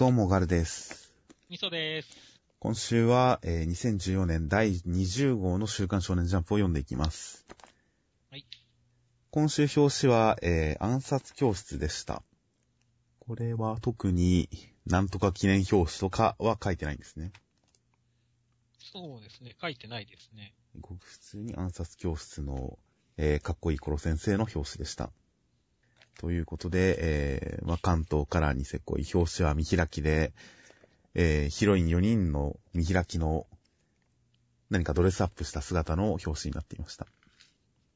どうも、ガルです。みそです。今週は、えー2014年第20号の週刊少年ジャンプを読んでいきます。はい。今週表紙は、えー暗殺教室でした。これは特になんとか記念表紙とかは書いてないんですね。そうですね。書いてないですね。ごく普通に暗殺教室の、えーかっこいいコロ先生の表紙でした。ということで、えーまあ、関東からニセ恋、表紙は見開きで、えーヒロイン4人の見開きの何かドレスアップした姿の表紙になっていました。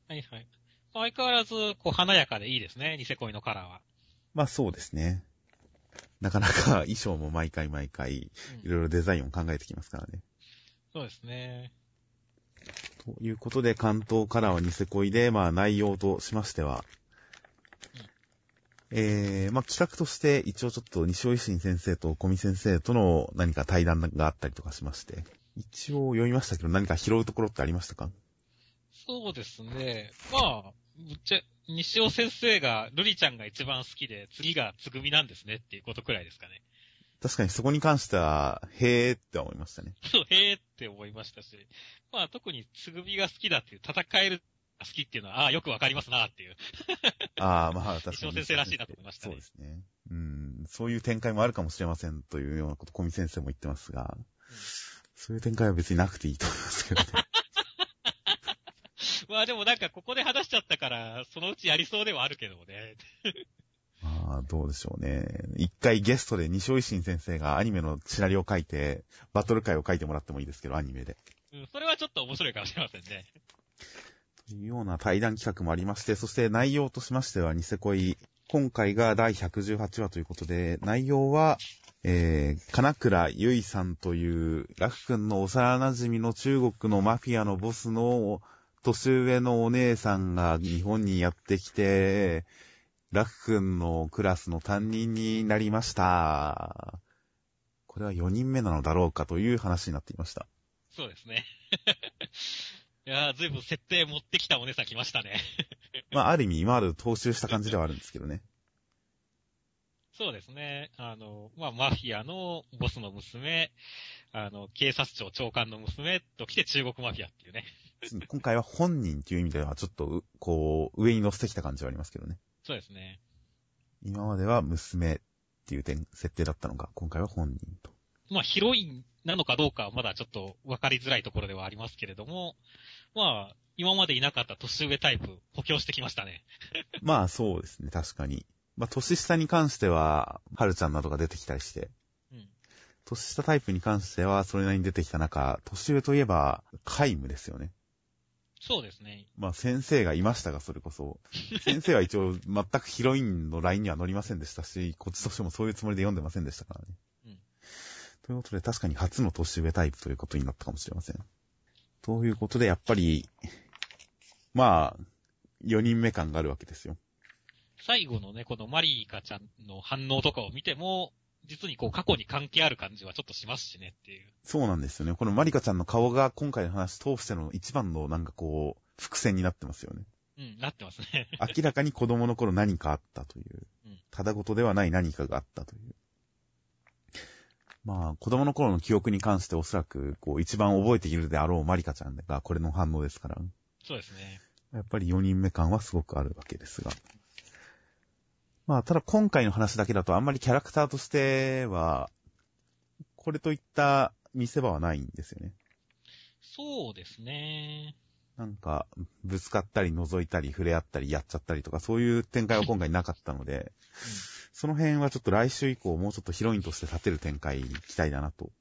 はいはい。相変わらず、こう、華やかでいいですね。ニセ恋のカラーは。まあそうですね。なかなか 衣装も毎回毎回いうんろいろデザインを考えてきますからね。そうですね。ということで、関東からはニセ恋で、まあ内容としましては、えー、まあ企画として一応ちょっと西尾維新先生と小見先生との何か対談があったりとかしまして、一応読みましたけど何か拾うところってありましたか？そうですね。まあ、ぶっちゃ、西尾先生が、ルリちゃんが一番好きで、次がつぐみなんですねっていうことくらいですかね。確かにそこに関しては、へーって思いましたね。そう、へーって思いましたし。まあ、特につぐみが好きだっていう、戦えるが好きっていうのは、ああ、よくわかりますなっていう。ああ、まあ確かに。先生らしいなと思いましたねそうですね。うん、そういう展開もあるかもしれませんというようなこと、小見先生も言ってますが、そういう展開は別になくていいと思いますけどね。まあでもなんかここで話しちゃったから、そのうちやりそうではあるけどもね。まあ、どうでしょうね。一回ゲストで西尾維新先生がアニメのシナリオを書いて、バトル会を書いてもらってもいいですけど、アニメで。うん、それはちょっと面白いかもしれませんね。というような対談企画もありまして、そして内容としましては、ニセ恋、今回が第118話ということで、内容は、えー、金倉ゆいさんという、ラフ君の幼馴染の中国のマフィアのボスの年上のお姉さんが日本にやってきて、ラフ君のクラスの担任になりました。これは4人目なのだろうかという話になっていました。そうですね。いやー、ずいぶん設定持ってきたお姉さん来ましたね。まあ、ある意味今まで踏襲した感じではあるんですけどね。そうですね。あの、まあ、マフィアのボスの娘、あの、警察庁長官の娘と来て中国マフィアっていうね。今回は本人っていう意味ではちょっとう、こう、上に乗せてきた感じはありますけどね。そうですね。今までは娘っていう点、設定だったのが、今回は本人と。まあ、ヒロインなのかどうかはまだちょっと分かりづらいところではありますけれども、まあ、今までいなかった年上タイプ補強してきましたね。まあそうですね、確かに。まあ年下に関しては、はるちゃんなどが出てきたりして、うん。年下タイプに関してはそれなりに出てきた中、年上といえば、皆無ですよね。そうですね。まあ先生がいましたが、それこそ。先生は一応全くヒロインのラインには乗りませんでしたし、こっちとしてもそういうつもりで読んでませんでしたからね。うんということで、確かに初の年上タイプということになったかもしれません。ということで、やっぱり、まあ、4人目感があるわけですよ。最後のね、このマリーカちゃんの反応とかを見ても、実にこう過去に関係ある感じはちょっとしますしねっていう。そうなんですよね。このマリカちゃんの顔が今回の話通しての一番のなんかこう、伏線になってますよね。うん、なってますね。明らかに子供の頃何かあったといううん。ただごとではない何かがあったという。まあ、子供の頃の記憶に関しておそらく、こう、一番覚えているであろうマリカちゃんがこれの反応ですから、そうですね。やっぱり4人目感はすごくあるわけですが。まあ、ただ今回の話だけだとあんまりキャラクターとしては、これといった見せ場はないんですよね。そうですね。なんか、ぶつかったり覗いたり触れ合ったりやっちゃったりとか、そういう展開は今回なかったので、その辺はちょっと来週以降もうちょっとヒロインとして立てる展開期待だなと。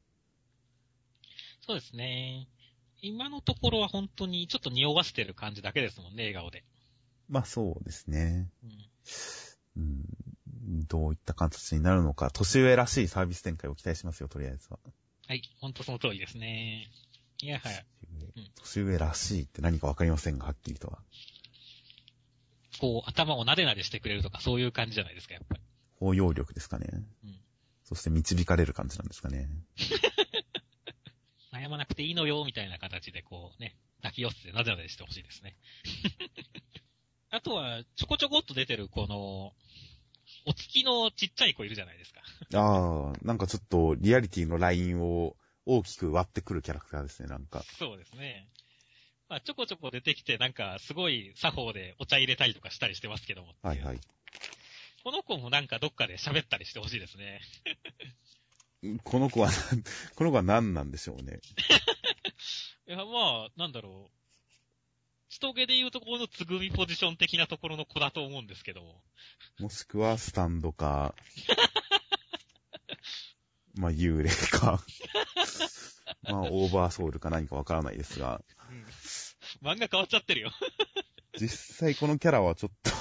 そうですね。今のところは本当にちょっと匂わせてる感じだけですもんね、笑顔で。まあそうですね。うん。うん。どういった形になるのか、年上らしいサービス展開を期待しますよ、とりあえずは。はい、本当その通りですね。いやはや、うん年上らしいって何かわかりませんが、はっきりとは。こう、頭をなでなでしてくれるとか、そういう感じじゃないですか、やっぱり。包容力ですかね。うん。そして導かれる感じなんですかね。悩まなくていいのよ、みたいな形でこうね、泣き寄せてなでなでしてほしいですね。あとは、ちょこちょこっと出てるこの、お月のちっちゃい子いるじゃないですか。ああ、なんかちょっとリアリティのラインを大きく割ってくるキャラクターですね、なんか。そうですね。まあ、ちょこちょこ出てきて、なんか、すごい作法でお茶入れたりとかしたりしてますけども。はいはい。この子もなんかどっかで喋ったりしてほしいですね。この子は、この子は何なんでしょうね。いや、まあ、なんだろう。人毛で言うところのつぐみポジション的なところの子だと思うんですけども。もしくはスタンドか、まあ幽霊か、まあオーバーソウルか何かわからないですが、漫画変わっちゃってるよ。実際このキャラはちょっと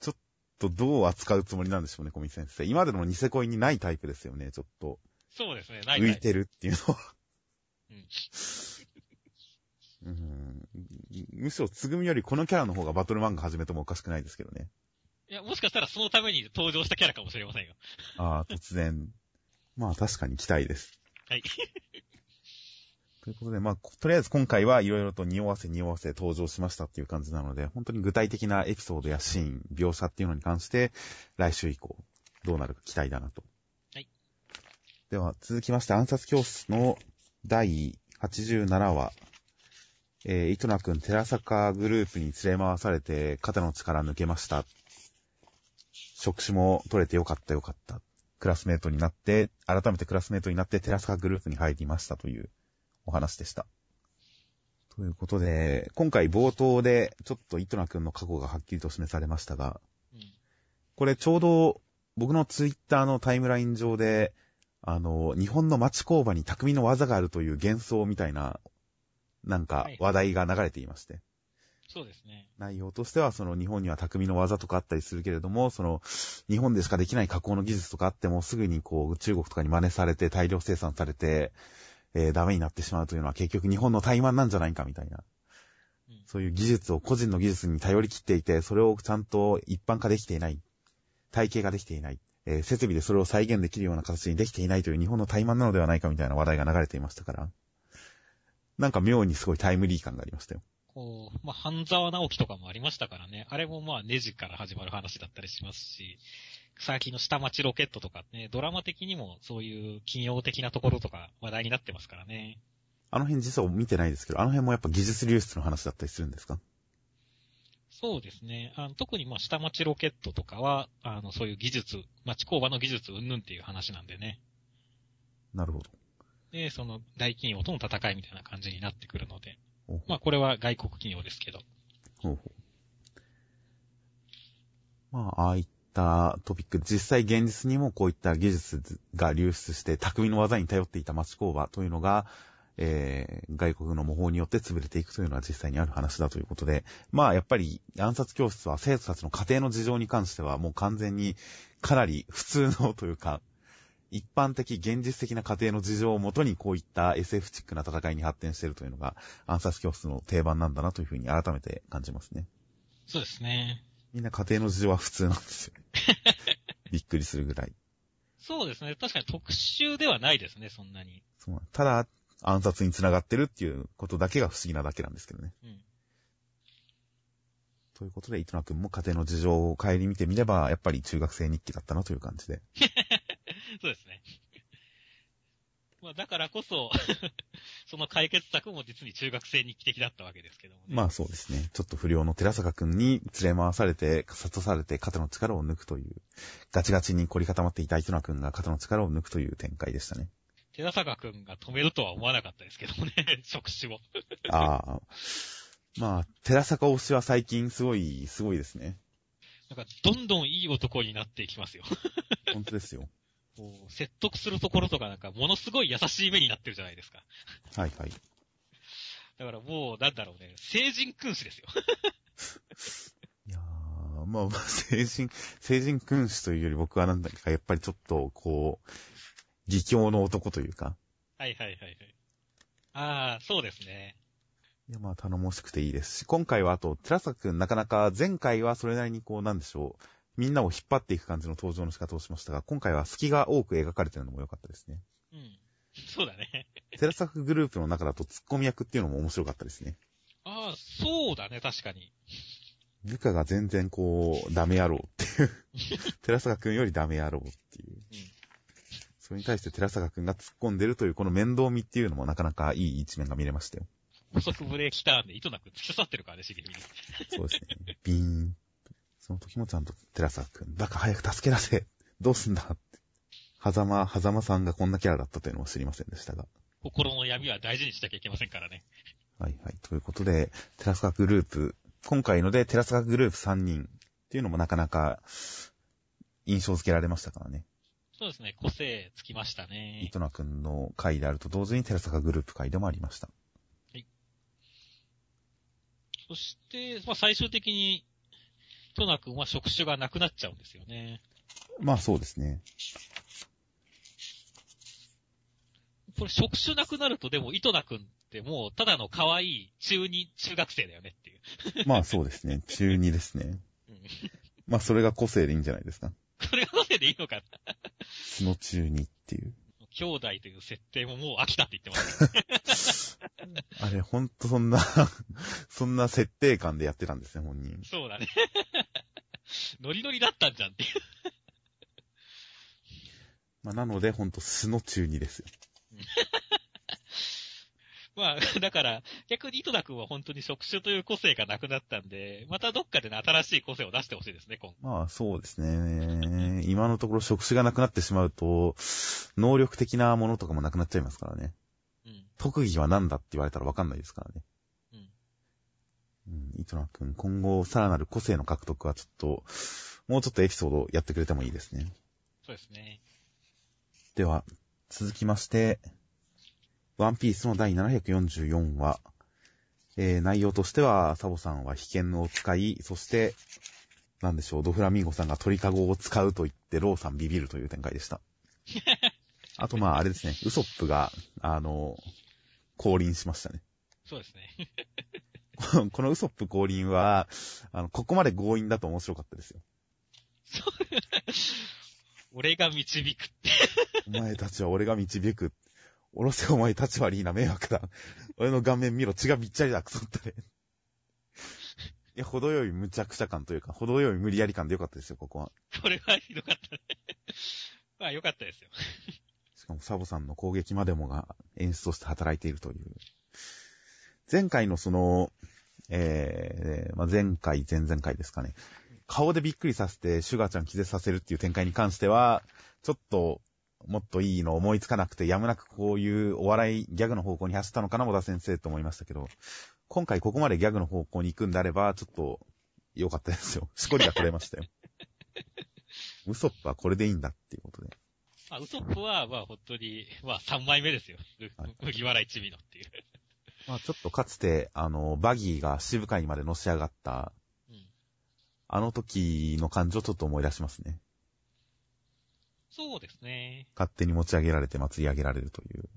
ちょっとどう扱うつもりなんでしょうね、小見先生。今までのニセ恋にないタイプですよね、ちょっと。そうですね、ない浮いてるっていうのは。うん。うんむしろ、つぐみよりこのキャラの方がバトル漫画始めてもおかしくないですけどね。いや、もしかしたらそのために登場したキャラかもしれませんよ。ああ、突然。まあ確かに期待です。はい。ということで、まあ、とりあえず今回はいろいろと匂わせ匂わせ登場しましたっていう感じなので、本当に具体的なエピソードやシーン、描写っていうのに関して、来週以降、どうなるか期待だなと。はい。では、続きまして、暗殺教室の第87話。えー、糸名くん、寺坂グループに連れ回されて、肩の力抜けました。職種も取れてよかったよかった。クラスメートになって、改めてクラスメートになって、寺坂グループに入りましたというお話でした。ということで、今回冒頭で、ちょっと糸名くんの過去がはっきりと示されましたが、うん。これちょうど僕のツイッターのタイムライン上で、あの、日本の町工場に匠の技があるという幻想みたいな、なんかはい話題が流れていまして。そうですね。内容としては、その日本には匠の技とかあったりするけれども、その日本でしかできない加工の技術とかあっても、すぐにこう中国とかに真似されて大量生産されて、えーダメになってしまうというのは結局日本の怠慢なんじゃないかみたいな。うん。そういう技術を個人の技術に頼り切っていて、それをちゃんと一般化できていない。体系ができていない。えー設備でそれを再現できるような形にできていないという日本の怠慢なのではないかみたいな話題が流れていましたから。なんか妙にすごいタイムリー感がありましたよ。こう、まあ、半沢直樹とかもありましたからね。あれもまあ、ネジから始まる話だったりしますし、最近の下町ロケットとかね、ドラマ的にもそういう企業的なところとか話題になってますからね。あの辺実は見てないですけど、あの辺もやっぱ技術流出の話だったりするんですか？そうですね。あの特にまあ、下町ロケットとかは、あの、そういう技術、町工場の技術云々っていう話なんでね。なるほど。で、その大企業との戦いみたいな感じになってくるので。まあ、これは外国企業ですけど。ほうほうまあ、ああいったトピック、実際現実にもこういった技術が流出して、匠の技に頼っていた町工場というのが、えー、外国の模倣によって潰れていくというのは実際にある話だということで、まあ、やっぱり暗殺教室は生徒たちの家庭の事情に関してはもう完全にかなり普通のというか、一般的、現実的な家庭の事情をもとにこういった SF チックな戦いに発展しているというのが暗殺教室の定番なんだなというふうに改めて感じますね。そうですね。みんな家庭の事情は普通なんですよね。びっくりするぐらい。そうですね。確かに特殊ではないですね、そんなに。そうただ、暗殺に繋がってるっていうことだけが不思議なだけなんですけどね。うん。ということで、糸名くんも家庭の事情を帰り見てみれば、やっぱり中学生日記だったなという感じで。そうですね。まあ、だからこそ、その解決策も実に中学生日記的だったわけですけどもね。まあそうですね。ちょっと不良の寺坂くんに連れ回されて、諭されて肩の力を抜くという、ガチガチに凝り固まっていた糸名くんが肩の力を抜くという展開でしたね。寺坂くんが止めるとは思わなかったですけどもね、職種を。ああ。まあ、寺坂推しは最近すごい、すごいですね。なんか、どんどんいい男になっていきますよ。本当ですよ。こう説得するところとかなんか、ものすごい優しい目になってるじゃないですか。はいはい。だからもう、なんだろうね、成人君子ですよ。いやー、まあ、まあ成人、成人君子というより僕はなんだか、やっぱりちょっと、こう、義教の男というか、はいはいはいはい。ああ、そうですね。いや、まあ、頼もしくていいですし、今回はあと、寺坂くんなかなか前回はそれなりにこう、なんでしょう、みんなを引っ張っていく感じの登場の仕方をしましたが、今回は隙が多く描かれてるのも良かったですね。うん。そうだね。寺坂グループの中だとツッコミ役っていうのも面白かったですね。ああ、そうだね、確かに。部下が全然こう、ダメ野郎っていう。寺坂くんよりダメ野郎っていう。うん。それに対して寺坂くんが突っ込んでるというこの面倒見っていうのもなかなかいい一面が見れましたよ。補足ブレーキターンで糸なく突き刺さってるからね、茂みに。そうですね。ビーン。その時もちゃんと寺坂くん、バカ早く助け出せ どうすんだって。狭間、狭間さんがこんなキャラだったというのを知りませんでしたが。心の闇は大事にしなきゃいけませんからね。はいはい。ということで、テラスカグループ、今回のでテラスカグループ3人っていうのもなかなか印象付けられましたからね。そうですね、個性つきましたね伊。藤名くんの回であると同時にテラスカグループ回でもありました。そして、まあ最終的に、トナ君は触手がなくなっちゃうんですよね。まあそうですね。これ触手なくなるとでも、糸名君ってもう、ただの可愛い中二、中学生だよねっていう。まあそうですね。中2ですね。うん。まあそれが個性でいいんじゃないですか。これが個性でいいのかな素の中2っていう。兄弟という設定ももう飽きたって言ってます。あれ、ほんとそんな、そんな設定感でやってたんですね、本人。そうだね。ノリノリだったんじゃんっていう。まあなので、ほんと素の中2ですよ。まあ、だから、逆に糸田くんは本当に触手という個性がなくなったんで、またどっかでね、新しい個性を出してほしいですね、今後。まあそうですね。今のところ職種がなくなってしまうと、能力的なものとかもなくなっちゃいますからね。うん。特技は何だって言われたらわかんないですからね。うん。うん、糸野くん、今後さらなる個性の獲得はちょっと、もうちょっとエピソードやってくれてもいいですね。そうですね。では、続きまして、ワンピースの第744話。えー、内容としては、サボさんは被験を使い、そして、なんでしょう、ドフラミンゴさんが鳥かごを使うと言って、ローさんビビるという展開でした。あと、まあ、あれですね、ウソップが、あの、降臨しましたね。そうですね。このウソップ降臨は、あの、ここまで強引だと面白かったですよ。俺が導くって。お前たちは俺が導く。おろせお前たち悪いな、迷惑だ。俺の顔面見ろ、血がびっちゃりだ、くそったれ。いや、程よい無茶苦茶感というか、程よい無理やり感でよかったですよ、ここは。これはひどかったね。まあ、よかったですよ。しかもサボさんの攻撃までもが演出として働いているという。前回のその、えー、まあ、前回、前々回ですかね。顔でびっくりさせて、シュガーちゃん気絶させるっていう展開に関しては、ちょっと、もっといいの思いつかなくて、やむなくこういうお笑いギャグの方向に走ったのかな、小田先生と思いましたけど、今回ここまでギャグの方向に行くんであれば、ちょっと、良かったですよ。しこりが取れましたよ。ウソップはこれでいいんだっていうことで。まあ、ウソップは、まあ、本当に、まあ、3枚目ですよ。はい麦わら一味のっていう。まあちょっとかつて、あの、バギーが渋海にまでのし上がった、うん。あの時の感じをちょっと思い出しますね。そうですね。勝手に持ち上げられて祭り上げられるという。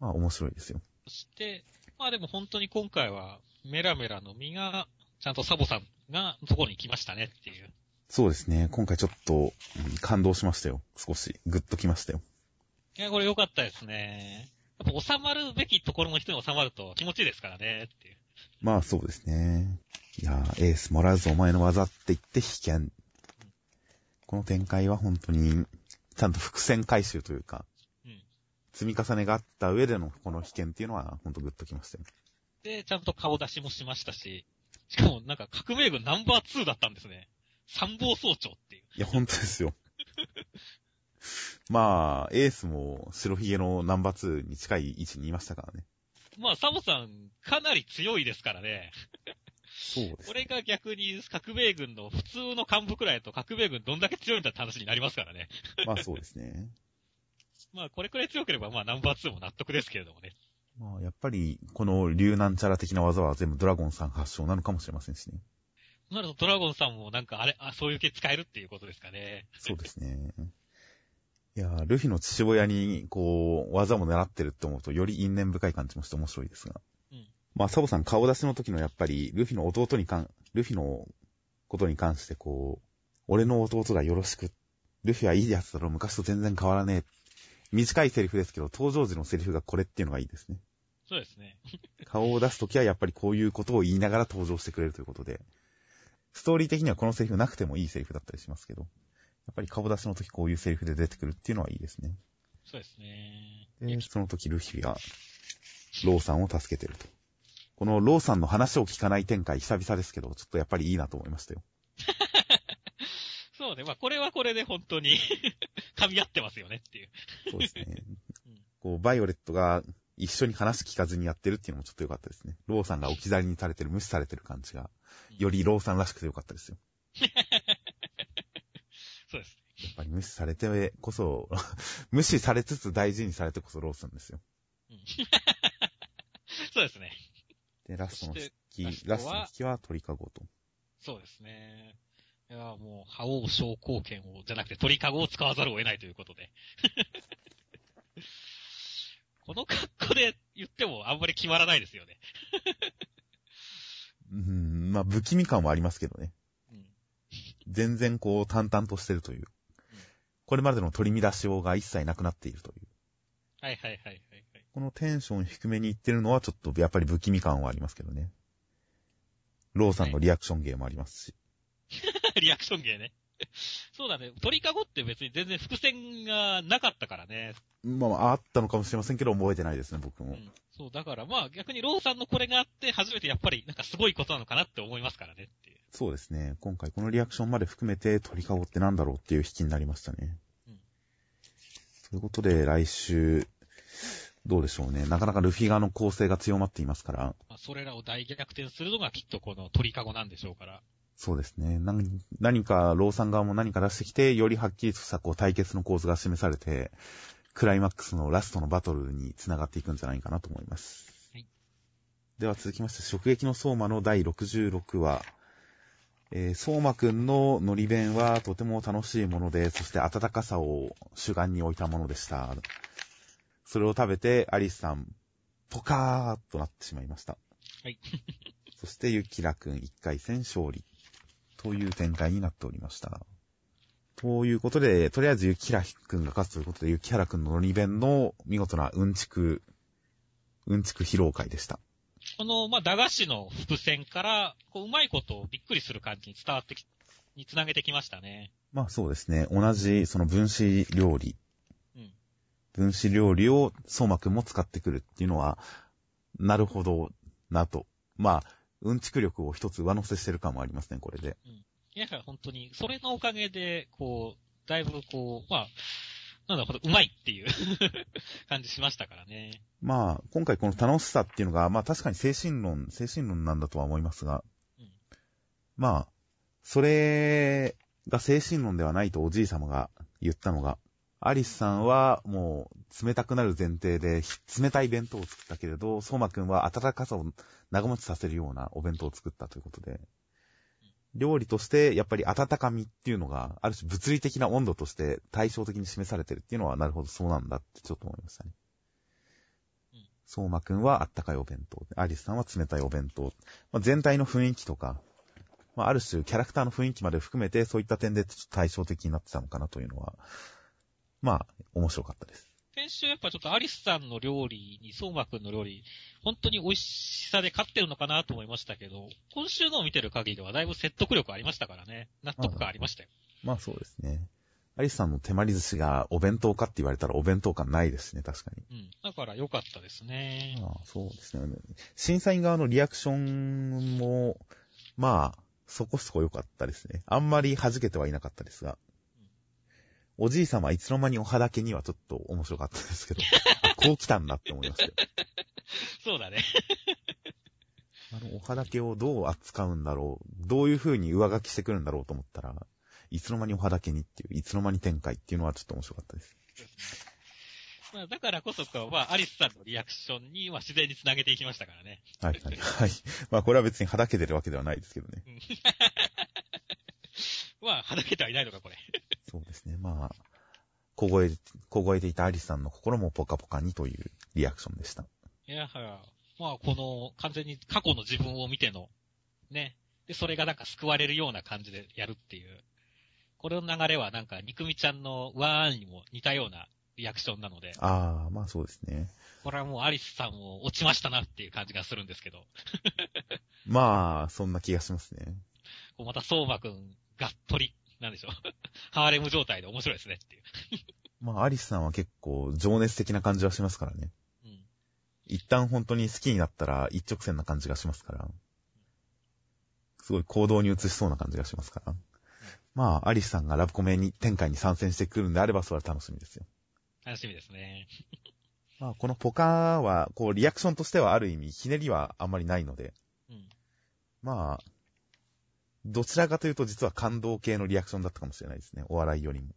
まあ面白いですよ。そして、まあでも本当に今回は、メラメラの実が、ちゃんとサボさんが、ところに来ましたねっていう。そうですね。今回ちょっと、うん感動しましたよ。少し。ぐっときましたよ。いや、これ良かったですね。やっぱ収まるべきところの人に収まると気持ちいいですからねっていう。まあそうですね。いやー、エースもらうぞお前の技って言って被験。この展開は本当に、ちゃんと伏線回収というか、うん。積み重ねがあった上でのこの被験っていうのは、本当グッときましたよ。で、ちゃんと顔出しもしましたし、しかもなんか革命軍ナンバー2だったんですね。参謀総長っていう。いや、本当ですよ。まあ、エースも白ひげのナンバー2に近い位置にいましたからね。まあ、サボさん、かなり強いですからね。そうですこれが逆に革命軍の普通の幹部くらいだと革命軍どんだけ強いんだって話になりますからね。まあそうですね。まあ、これくらい強ければ、まあ、ナンバー2も納得ですけれどもね。まあ、やっぱり、この竜なんちゃら的な技は全部ドラゴンさん発祥なのかもしれませんしね。なるとドラゴンさんもなんかあれ、あ、そういう系使えるっていうことですかね。そうですね。いや、ルフィの父親に、こう、技も狙ってるって思うと、より因縁深い感じもして面白いですが。うんまあ、サボさん顔出しの時のやっぱり、ルフィの弟にかん、ルフィのことに関してこう、俺の弟がよろしく。ルフィはいいやつだろ、昔と全然変わらねえ。短いセリフですけど、登場時のセリフがこれっていうのがいいですね。そうですね。顔を出すときはやっぱりこういうことを言いながら登場してくれるということで、ストーリー的にはこのセリフなくてもいいセリフだったりしますけど、やっぱり顔出しの時こういうセリフで出てくるっていうのはいいですね。そうですね。で、その時ルフィが、ローさんを助けてると。このローさんの話を聞かない展開久々ですけど、ちょっとやっぱりいいなと思いましたよ。そうね。まあ、これはこれで本当に 噛み合ってますよねっていう。そうですね うん。こう、バイオレットが一緒に話聞かずにやってるっていうのもちょっと良かったですね。ローさんが置き去りにされてる、無視されてる感じが、よりローさんらしくて良かったですよ。そうです。やっぱり無視されてこそ、無視されつつ大事にされてこそローさんですよ。うん そうですね。で、ラストのそ引き、ラストの引きは鳥かごと。そうですね。いや、もう、覇王昇降拳を、じゃなくて鳥かごを使わざるを得ないということで。この格好で言ってもあんまり決まらないですよね。うん、まあ、不気味感はありますけどね。うん。全然こう、淡々としてるという。これまでの取り乱しようが一切なくなっているという。はいはいはいはい、はい。このテンション低めにいってるのはちょっとやっぱり不気味感はありますけどね。ローさんのリアクション芸もありますし。リアクション芸ね。そうだね。鳥かごって別に全然伏線がなかったからね。まあまあ、あったのかもしれませんけど、覚えてないですね、僕も。うん。そう、だからまあ逆にローさんのこれがあって初めてやっぱりなんかすごいことなのかなって思いますからねっていう。そうですね。今回このリアクションまで含めて鳥かごってなんだろうっていう引きになりましたね。うんということで、来週、どうでしょうね。なかなかルフィ側の構成が強まっていますから、まあ、それらを大逆転するのがきっとこの鳥かごなんでしょうから。そうですね。何何か、ローさん側も何か出してきて、よりはっきりとしたこう対決の構図が示されて、クライマックスのラストのバトルに繋がっていくんじゃないかなと思います。はいでは続きまして、直撃の相馬の第66話。えー、相馬くんののり弁はとても楽しいもので、そして温かさを主眼に置いたものでした。それを食べて、アリスさん、ポカーっとなってしまいました。はい。そして、ゆきらくん1回戦勝利。という展開になっておりました。ということで、とりあえずゆきらくんが勝つということで、ゆきはらくんののり弁の見事なうんちく、うんちく披露会でした。この、まあ、駄菓子の伏線から、こう、うまいことをびっくりする感じに伝わってき、につなげてきましたね。まあそうですね。同じ、その分子料理、うん。分子料理を相馬くんも使ってくるっていうのは、なるほどなと。まあ、うんちく力を一つ上乗せしてる感もありますね、これで。いや、本当に、それのおかげで、こう、だいぶこう、まあ、なんだろう、うまいっていう。感じしましたからね。まあ、今回この楽しさっていうのが、まあ確かに精神論、精神論なんだとは思いますが、うん。まあ、それが精神論ではないとおじい様が言ったのが、アリスさんはもう冷たくなる前提で冷たい弁当を作ったけれど、相馬くんは温かさを長持ちさせるようなお弁当を作ったということで、料理としてやっぱり温かみっていうのが、ある種物理的な温度として対照的に示されてるっていうのは、なるほどそうなんだってちょっと思いましたね。うん相馬くんはあったかいお弁当、アリスさんは冷たいお弁当。まあ、全体の雰囲気とか、まあ、ある種キャラクターの雰囲気まで含めて、そういった点で対照的になってたのかなというのは、まあ、面白かったです。先週やっぱちょっとアリスさんの料理に、相馬くんの料理、本当に美味しさで勝ってるのかなと思いましたけど、今週のを見てる限りではだいぶ説得力ありましたからね。納得感ありましたよ。まあそうですね。アリスさんの手まり寿司がお弁当かって言われたらお弁当感ないですしね、確かに。うん。だから良かったですね。まあそうですね。審査員側のリアクションも、まあ、そこそこ良かったですね。あんまり弾けてはいなかったですが。おじい様いつの間におはだけにはちょっと面白かったですけど、あこう来たんだって思いましたよ。そうだね。あの、おはだけをどう扱うんだろう、どういう風に上書きしてくるんだろうと思ったら、いつの間におはだけにっていう、いつの間に展開っていうのはちょっと面白かったです。まあ、だからこそか、まあ、アリスさんのリアクションには自然につなげていきましたからね。はいはいはい。まあこれは別にはだけてるわけではないですけどね。まあ、はだけてはいないのか、これ。そうですね。まあ、凍え、凍えていたアリスさんの心もポカポカにというリアクションでした。いやはや、まあ、この、完全に過去の自分を見ての、ね。で、それがなんか救われるような感じでやるっていう。これの流れはなんか、ニクミちゃんのワーンにも似たようなリアクションなので、ああ、まあそうですね。これはもうアリスさんも落ちましたなっていう感じがするんですけど、まあ、そんな気がしますね。また相馬くんがっとり、なんでしょう。ハーレム状態で面白いですねっていう。まあ、アリスさんは結構情熱的な感じはしますからね。うん。一旦本当に好きになったら一直線な感じがしますから。すごい行動に移しそうな感じがしますから。まあ、アリスさんがラブコメに展開に参戦してくるんであれば、それは楽しみですよ。楽しみですね。まあ、このポカは、こう、リアクションとしてはある意味、ひねりはあんまりないので、うん。まあ、どちらかというと実は感動系のリアクションだったかもしれないですね。お笑いよりも。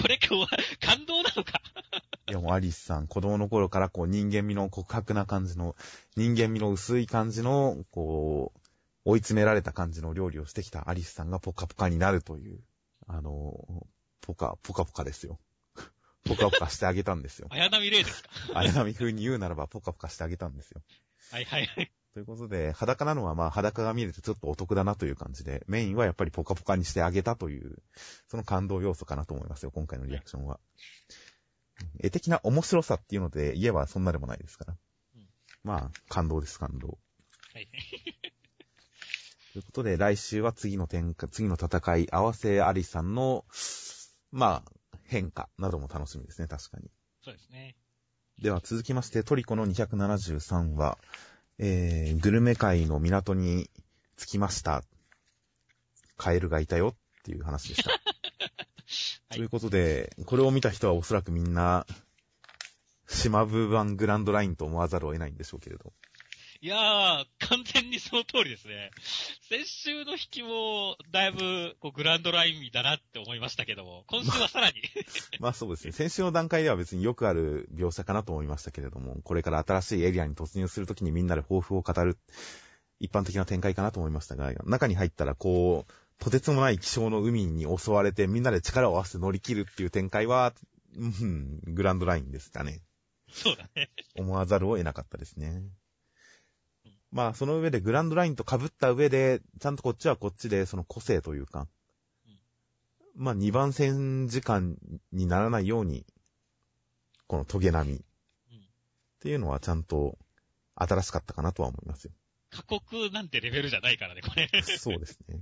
これ今日は 感動なのか？いやもうアリスさん、子供の頃からこう人間味の告白な感じの、人間味の薄い感じの、こう、追い詰められた感じの料理をしてきたアリスさんがポカポカになるという、あの、ポカ、ポカポカですよ。ポカポカしてあげたんですよ。綾波レイですか？綾波風に言うならばポカポカしてあげたんですよ。はいはいはい。ということで、裸なのはまあ裸が見れてちょっとお得だなという感じで、メインはやっぱりポカポカにしてあげたという、その感動要素かなと思いますよ、今回のリアクションは。絵的な面白さっていうので言えばそんなでもないですからうん。まあ、感動です、感動。はい。ということで、来週は次の展開、次の戦い、合わせありさんの、まあ、変化なども楽しみですね、確かに。そうですね。では続きまして、トリコの273話、えー、グルメ界の港に着きました。カエルがいたよっていう話でした。はいということで、これを見た人はおそらくみんな、島部版グランドラインと思わざるを得ないんでしょうけれど。いやー、完全にその通りですね。先週の引きも、だいぶ、こう、グランドラインだなって思いましたけども、今週はさらに、まあそうですね。先週の段階では別によくある描写かなと思いましたけれども、これから新しいエリアに突入するときにみんなで抱負を語る、一般的な展開かなと思いましたが、中に入ったらこう、とてつもない気象の海に襲われてみんなで力を合わせて乗り切るっていう展開は、うん、グランドラインですかね。そうだね。思わざるを得なかったですね。まあ、その上でグランドラインと被った上で、ちゃんとこっちはこっちで、その個性というか、まあ、二番線時間にならないように、このトゲ並みっていうのはちゃんと新しかったかなとは思いますよ。過酷なんてレベルじゃないからね、これ。そうですね。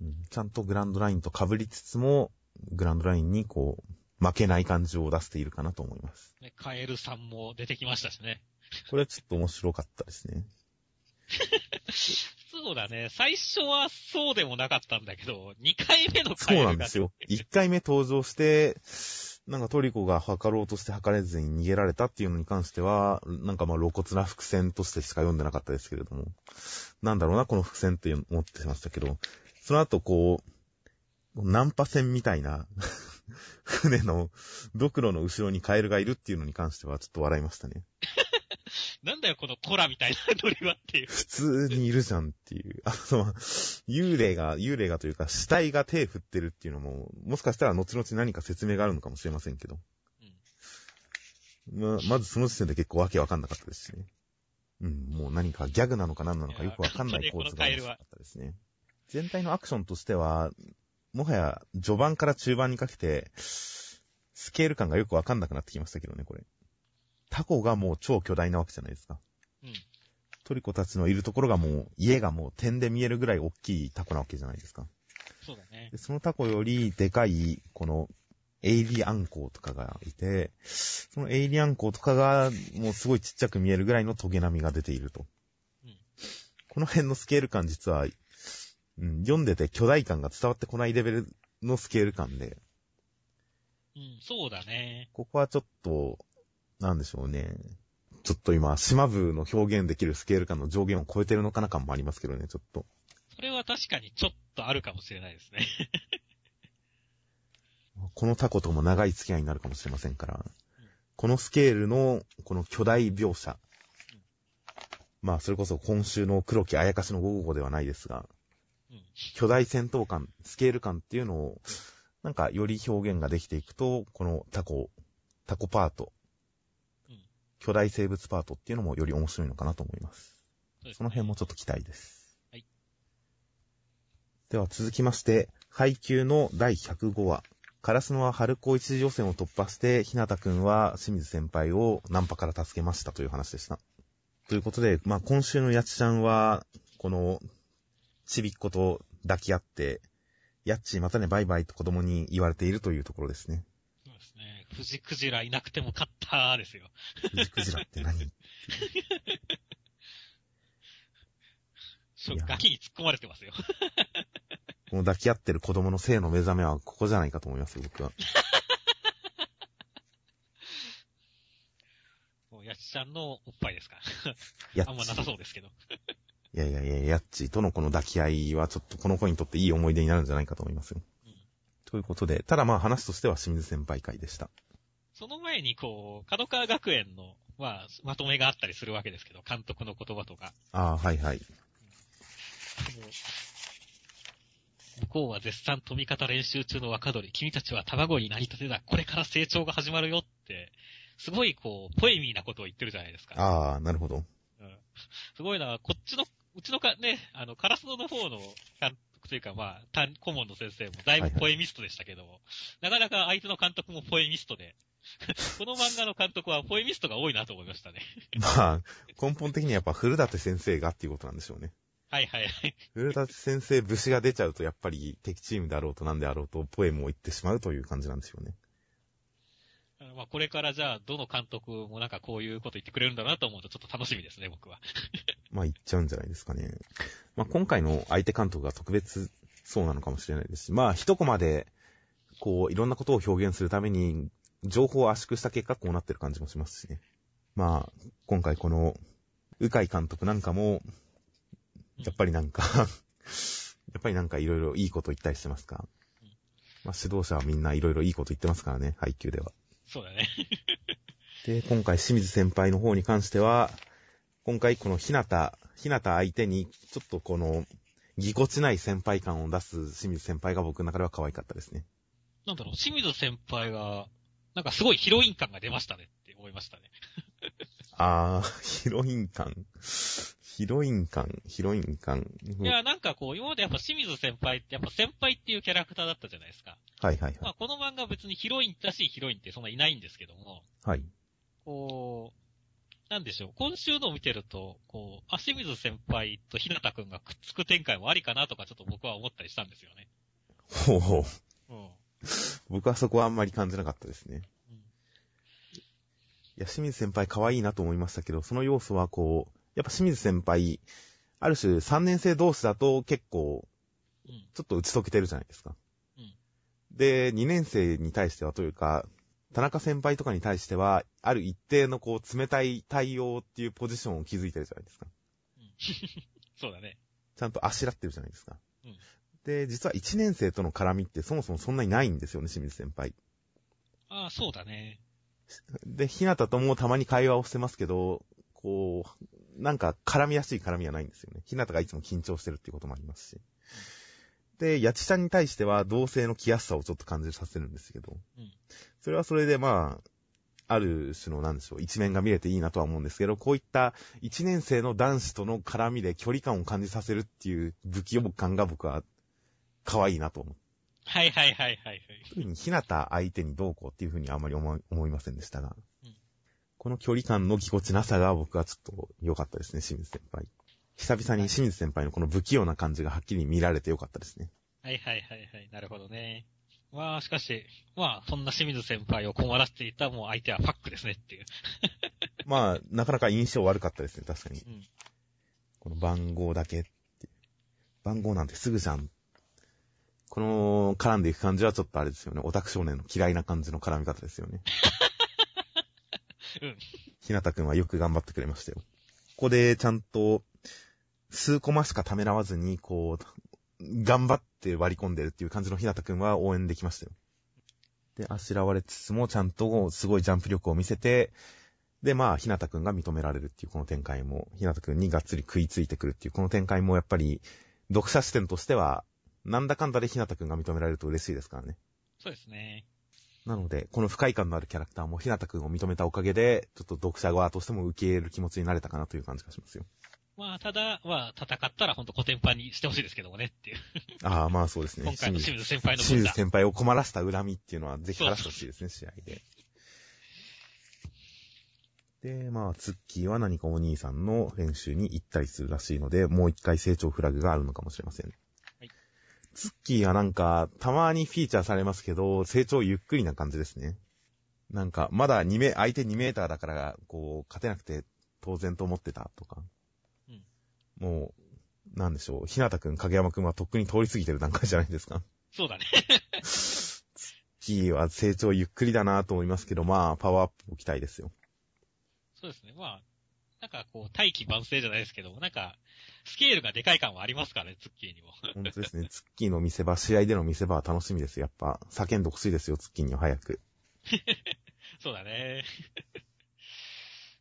うん、ちゃんとグランドラインと被りつつも、グランドラインにこう、負けない感じを出しているかなと思います。ねカエルさんも出てきましたしね。これはちょっと面白かったですね。そうだね。最初はそうでもなかったんだけど、2回目のカそう。なんですよ。一回目登場して、なんかトリコが測ろうとして測れずに逃げられたっていうのに関しては、なんかまあ露骨な伏線としてしか読んでなかったですけれども、なんだろうな、この伏線って思ってましたけど、その後こう、ナンパ船みたいな、船のドクロの後ろにカエルがいるっていうのに関してはちょっと笑いましたね。なんだよ、このコラみたいな ノリはっていう。普通にいるじゃんっていう。あの、幽霊が、幽霊がというか死体が手振ってるっていうのも、もしかしたら後々何か説明があるのかもしれませんけど。ま、まずその時点で結構わけわかんなかったですしね。うん、もう何かギャグなのか何なのかよくわかんない構図が面本当にこのカエルは白かったですね。全体のアクションとしては、もはや序盤から中盤にかけて、スケール感がよくわかんなくなってきましたけどね、これ。タコがもう超巨大なわけじゃないですか。うん。トリコたちのいるところがもう、家がもう点で見えるぐらい大きいタコなわけじゃないですか。そうだねで。そのタコよりでかい、この、エイリアンコウとかがいて、そのエイリアンコウとかが、もうすごいちっちゃく見えるぐらいのトゲ並みが出ていると。うんこの辺のスケール感実は、うん、読んでて巨大感が伝わってこないレベルのスケール感で、うん、そうだね。ここはちょっと、なんでしょうね。ちょっと今、島部の表現できるスケール感の上限を超えてるのかな感もありますけどね、ちょっと。それは確かにちょっとあるかもしれないですね。このタコとも長い付き合いになるかもしれませんから、このスケールの、この巨大描写。まあ、それこそ今週の黒木あやかしの午後ではないですが、うん。巨大戦闘感、スケール感っていうのを、なんかより表現ができていくと、このタコ、タコパートうん、巨大生物パートっていうのもより面白いのかなと思います。そすねその辺もちょっと期待です。はい。では続きまして、配給の第105話。カラスノは春高一次予選を突破して、ひなたくんは清水先輩をナンパから助けましたという話でした。ということで、まあ今週のやちちゃんは、この、ちびっ子と抱き合って、やっちーまたねバイバイと子供に言われているというところですね。富士クジラいなくても勝ったですよ。富士クジラって何？ガキに突っ込まれてますよ。この抱き合ってる子供の性の目覚めはここじゃないかと思いますよ、僕は。もう、やちちゃんのおっぱいですか？やあんまなさそうですけど。いやいやいや、やっちーとのこの抱き合いはちょっとこの子にとっていい思い出になるんじゃないかと思いますよ。うんということで、ただまあ話としては清水先輩会でした。その前に、こう、角川学園の、まあ、まとめがあったりするわけですけど、監督の言葉とか。ああ、はいはい。向こうは絶賛飛び方練習中の若鳥、君たちは卵になりたてだ、これから成長が始まるよって、すごいこう、ポエミーなことを言ってるじゃないですか。ああ、なるほど。うんすごいな、こっちの、うちのか、ね、あの、カラスノの方のというか、まあ、担顧問の先生もだいぶポエミストでしたけども、なかなか相手の監督もポエミストで、この漫画の監督はポエミストが多いなと思いましたね。まあ、根本的にはやっぱ古舘先生がっていうことなんでしょうね。はいはいはい。古舘先生、武士が出ちゃうと、やっぱり敵チームであろうとなんであろうと、ポエムを言ってしまうという感じなんでしょうね。まあ、これからじゃあ、どの監督もなんかこういうこと言ってくれるんだなと思うとちょっと楽しみですね、僕は。まあ、言っちゃうんじゃないですかね。まあ、今回の相手監督が特別そうなのかもしれないですし、まあ、一コマで、こう、いろんなことを表現するために、情報を圧縮した結果、こうなってる感じもしますしね。まあ、今回この、鵜飼監督なんかも、やっぱりなんか、やっぱりなんかいろいろいいこと言ったりしてますかうん。まあ、指導者はみんないろいろいいこと言ってますからね、配給では。そうだね。で、今回清水先輩の方に関しては、今回このひなた、ひなた相手に、ちょっとこの、ぎこちない先輩感を出す清水先輩が僕の中では可愛かったですね。なんだろう、清水先輩が、なんかすごいヒロイン感が出ましたねって思いましたね。あー、ヒロイン感。ヒロイン感、ヒロイン感。いや、なんかこう、今までやっぱ清水先輩ってやっぱ先輩っていうキャラクターだったじゃないですか。はいはいはい。まあこの漫画は別にヒロインらしいヒロインってそんないないんですけども、はい。こう、なんでしょう、今週のを見てると、こう、あ、清水先輩と日向くんがくっつく展開もありかなとかちょっと僕は思ったりしたんですよね。ほうほう。うん。僕はそこはあんまり感じなかったですね。うんいや、清水先輩可愛いなと思いましたけど、その要素はこう、やっぱ清水先輩、ある種3年生同士だと結構、うん。ちょっと打ち解けてるじゃないですか。うんで、2年生に対してはというか、田中先輩とかに対しては、ある一定のこう、冷たい対応っていうポジションを築いてるじゃないですか。そうだね。ちゃんとあしらってるじゃないですか。うんで、実は1年生との絡みってそもそもそんなにないんですよね、清水先輩。ああ、そうだね。で、ひなたともたまに会話をしてますけど、こう、なんか絡みやすい絡みはないんですよね。ひなたがいつも緊張してるっていうこともありますし。で、やちちゃんに対しては同性の来やすさをちょっと感じさせるんですけど、うんそれはそれでまあ、ある種のなんでしょう、一面が見れていいなとは思うんですけど、こういった一年生の男子との絡みで距離感を感じさせるっていう不器用感が僕は可愛いなと思う。はいはいはいはいはい。特にひなた相手にどうこうっていうふうにはあまり思い思いませんでしたが、うんこの距離感のぎこちなさが僕はちょっと良かったですね、清水先輩。久々に清水先輩のこの不器用な感じがはっきり見られて良かったですね。はいはいはいはい。なるほどね。まあ、しかし、まあ、そんな清水先輩を困らせていたもう相手はファックですねっていう。まあ、なかなか印象悪かったですね、確かに。うん。この番号だけ。番号なんてすぐじゃん。この絡んでいく感じはちょっとあれですよね。オタク少年の嫌いな感じの絡み方ですよね。うん。ひなたくんはよく頑張ってくれましたよ。ここでちゃんと、数コマしかためらわずに、こう、頑張って割り込んでるっていう感じのひなたくんは応援できましたよ。で、あしらわれつつもちゃんとすごいジャンプ力を見せて、で、まあ、ひなたくんが認められるっていうこの展開も、ひなたくんにがっつり食いついてくるっていうこの展開もやっぱり、読者視点としては、なんだかんだでひなたくんが認められると嬉しいですからね。そうですね。なので、この不快感のあるキャラクターもひなたくんを認めたおかげで、ちょっと読者側としても受け入れる気持ちになれたかなという感じがしますよ。まあ、ただ、まあ、戦ったら本当コテンパンにしてほしいですけどもねっていう。ああ、まあそうですね。今回の清水先輩の清。水先輩を困らせた恨みっていうのはぜひ晴らしてほしいですね、試合で。で、まあ、ツッキーは何かお兄さんの練習に行ったりするらしいので、もう一回成長フラグがあるのかもしれません。はいツッキーはなんか、たまにフィーチャーされますけど、成長ゆっくりな感じですね。なんか、まだ2メ、相手2メーターだから、こう、勝てなくて当然と思ってたとか。うんもう、なんでしょう。ひなたくん、影山くんはとっくに通り過ぎてる段階じゃないですか。そうだね。キーは成長ゆっくりだなと思いますけど、まあ、パワーアップを期待ですよ。そうですね。まあ、なんかこう、大器晩成じゃないですけど、なんか、スケールがでかい感はありますからね、ツッキーにも。本当ですね。ツッキーの見せ場、試合での見せ場は楽しみです。やっぱ、叫んでほしいですよ、ツッキーには早く。そうだね。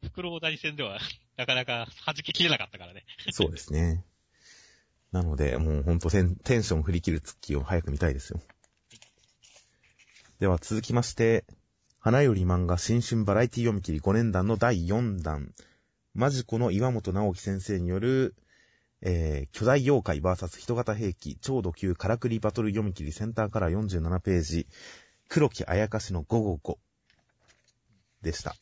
袋大戦では、なかなか弾けきれなかったからね。そうですね。なので、もうほんとテンテンション振り切るツッキーを早く見たいですよ。では続きまして、花より漫画新春バラエティ読み切り5年団の第4弾。マジコの岩本直樹先生による、えー、巨大妖怪 VS 人型兵器超度級からくりバトル読み切りセンターカラー47ページ、黒木あやかしの555でした。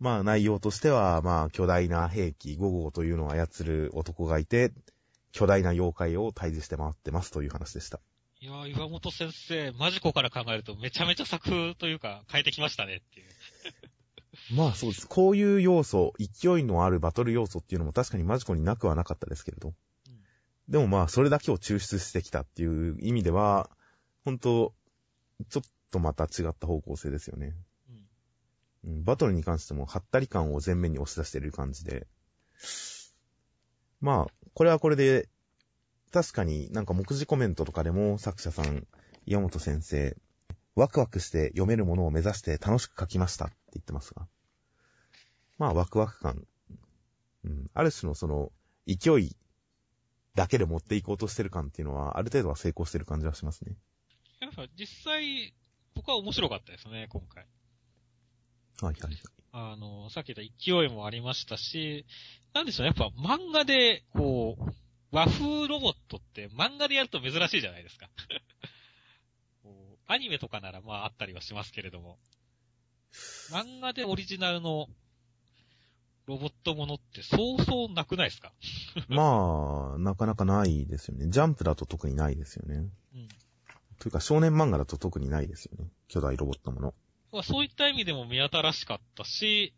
まあ内容としては、まあ巨大な兵器555というのを操る男がいて、巨大な妖怪を退治して回ってますという話でした。いやー、岩本先生、マジコから考えるとめちゃめちゃ作風というか変えてきましたねっていう。まあそうです。こういう要素、勢いのあるバトル要素っていうのも確かにマジコになくはなかったですけれど。うんでもまあそれだけを抽出してきたっていう意味では、本当ちょっとまた違った方向性ですよね。うん。うんバトルに関しても、ハったり感を前面に押し出している感じで。まあ、これはこれで、確かになんか目次コメントとかでも作者さん、岩本先生、ワクワクして読めるものを目指して楽しく書きましたって言ってますが。まあ、ワクワク感。うん。ある種のその、勢いだけで持っていこうとしてる感っていうのは、ある程度は成功してる感じはしますね。やっぱ実際、僕は面白かったですね、今回。はいはいはい。あの、さっき言った勢いもありましたし、なんでしょうね、やっぱ漫画で、こう、和風ロボットって漫画でやると珍しいじゃないですか。アニメとかならまああったりはしますけれども、漫画でオリジナルのロボットものってそうそうなくないですか？まあ、なかなかないですよね。ジャンプだと特にないですよね。うん。というか少年漫画だと特にないですよね。巨大ロボットもの。まあそういった意味でも目新しかったし、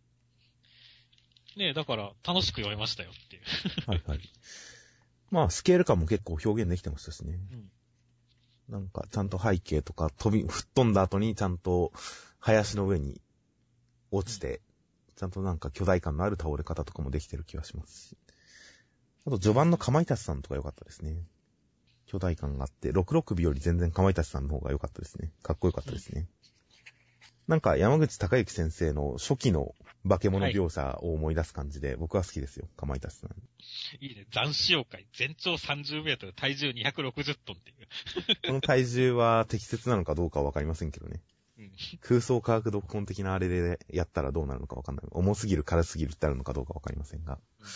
ねえ、だから楽しく読めましたよっていう。はいはい。まあ、スケール感も結構表現できてましたしね。うん。なんか、ちゃんと背景とか飛び、吹っ飛んだ後にちゃんと林の上に落ちて、ちゃんとなんか巨大感のある倒れ方とかもできてる気がしますし。あと、序盤のかまいたちさんとか良かったですね。巨大感があって、66尾より全然かまいたちさんの方が良かったですね。かっこよかったですね。なんか、山口隆之先生の初期の化け物描写を思い出す感じで、僕は好きですよ。かまいたちさん。いいね。斬死妖怪。全長30メートル、体重260トンっていう。この体重は適切なのかどうかはわかりませんけどね。うん。空想科学読本的なあれでやったらどうなるのかわかんない。重すぎる、軽すぎるってあるのかどうかわかりませんが。うん